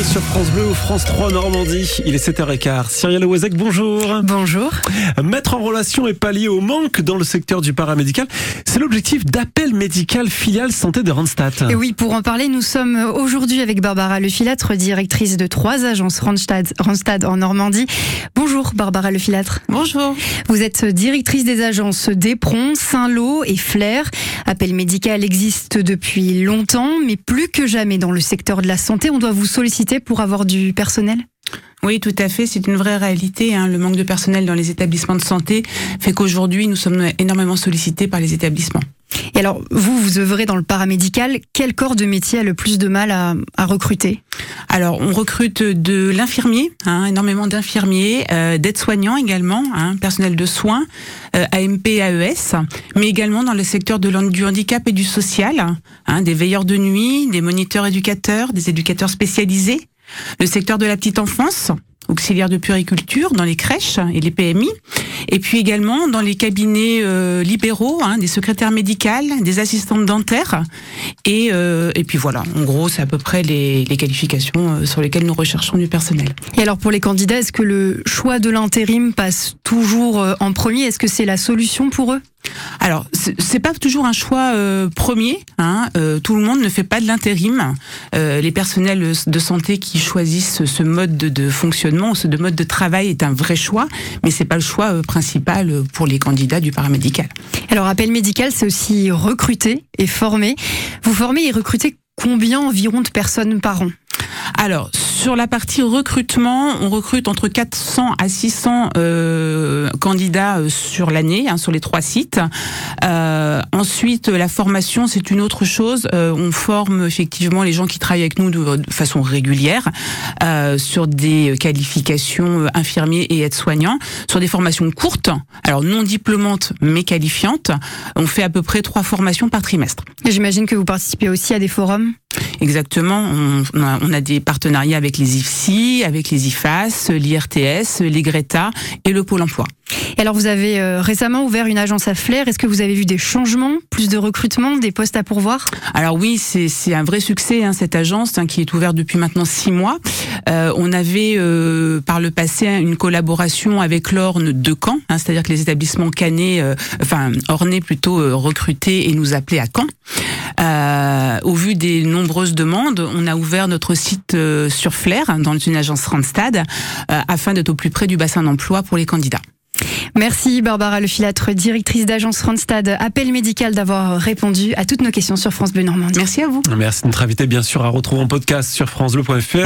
Sur France Bleu ou France 3 Normandie. Il est 7h15. Cyril Wozek, bonjour. Bonjour. Mettre en relation et pallier au manque dans le secteur du paramédical, c'est l'objectif d'Appel Médical Filiale Santé de Randstad. Et oui, pour en parler, nous sommes aujourd'hui avec Barbara Lefilâtre, directrice de trois agences Randstad, Randstad en Normandie. Bonjour Barbara Lefilâtre. Bonjour. Vous êtes directrice des agences Desprons, Saint-Lô et Flair. Appel Médical existe depuis longtemps, mais plus que jamais dans le secteur de la santé, on doit vous solliciter pour avoir du personnel? Oui, tout à fait. C'est une vraie réalité. Hein. Le manque de personnel dans les établissements de santé fait qu'aujourd'hui, nous sommes énormément sollicités par les établissements. Et alors, vous, vous œuvrez dans le paramédical. Quel corps de métier a le plus de mal à, recruter? Alors, on recrute de l'infirmier, hein, énormément d'infirmiers, euh, d'aides-soignants également, hein, personnel de soins, euh, AMP, AES, mais également dans le secteur de, du handicap et du social, hein, des veilleurs de nuit, des moniteurs éducateurs, des éducateurs spécialisés, le secteur de la petite enfance, auxiliaire de puriculture dans les crèches et les PMI, et puis également dans les cabinets euh, libéraux, hein, des secrétaires médicales, des assistantes dentaires, et, euh, et puis voilà, en gros c'est à peu près les, les qualifications euh, sur lesquelles nous recherchons du personnel. Et alors pour les candidats, est-ce que le choix de l'intérim passe toujours en premier? Est-ce que c'est la solution pour eux? Alors, c'est pas toujours un choix euh, premier. Hein. Euh, tout le monde ne fait pas de l'intérim. Euh, les personnels de santé qui choisissent ce mode de, fonctionnement, ce mode de travail est un vrai choix, mais c'est pas le choix principal pour les candidats du paramédical. Alors, appel médical, c'est aussi recruter et former. Vous formez et recrutez combien environ de personnes par an? Alors, sur la partie recrutement, on recrute entre 400 à 600 euh, candidats euh, sur l'année, hein, sur les trois sites. Euh, ensuite, la formation, c'est une autre chose. Euh, on forme effectivement les gens qui travaillent avec nous de, façon régulière euh, sur des qualifications infirmiers et aides-soignants, sur des formations courtes, alors non diplômantes mais qualifiantes. On fait à peu près trois formations par trimestre. J'imagine que vous participez aussi à des forums? Exactement. On, a, des partenariats avec les IFSI, avec les IFAS, l'IRTS, les Greta et le Pôle emploi. Et alors, vous avez euh, récemment ouvert une agence à Flair. Est-ce que vous avez vu des changements, plus de recrutement, des postes à pourvoir? Alors oui, c'est un vrai succès, hein, cette agence hein, qui est ouverte depuis maintenant six mois. Euh, on avait euh, par le passé une collaboration avec l'Orne de Caen, hein, c'est-à-dire que les établissements canés, enfin ornés plutôt, recrutés et nous appelaient à Caen. Au vu des nombreuses demandes, on a ouvert notre site sur Flair, dans une agence Randstad, afin d'être au plus près du bassin d'emploi pour les candidats. Merci Barbara Lefilâtre, directrice d'agence Randstad Appel Médical, d'avoir répondu à toutes nos questions sur France Bleu Normandie. Merci à vous. Merci de notre invité, bien sûr, à retrouver en podcast sur FranceBleu.fr.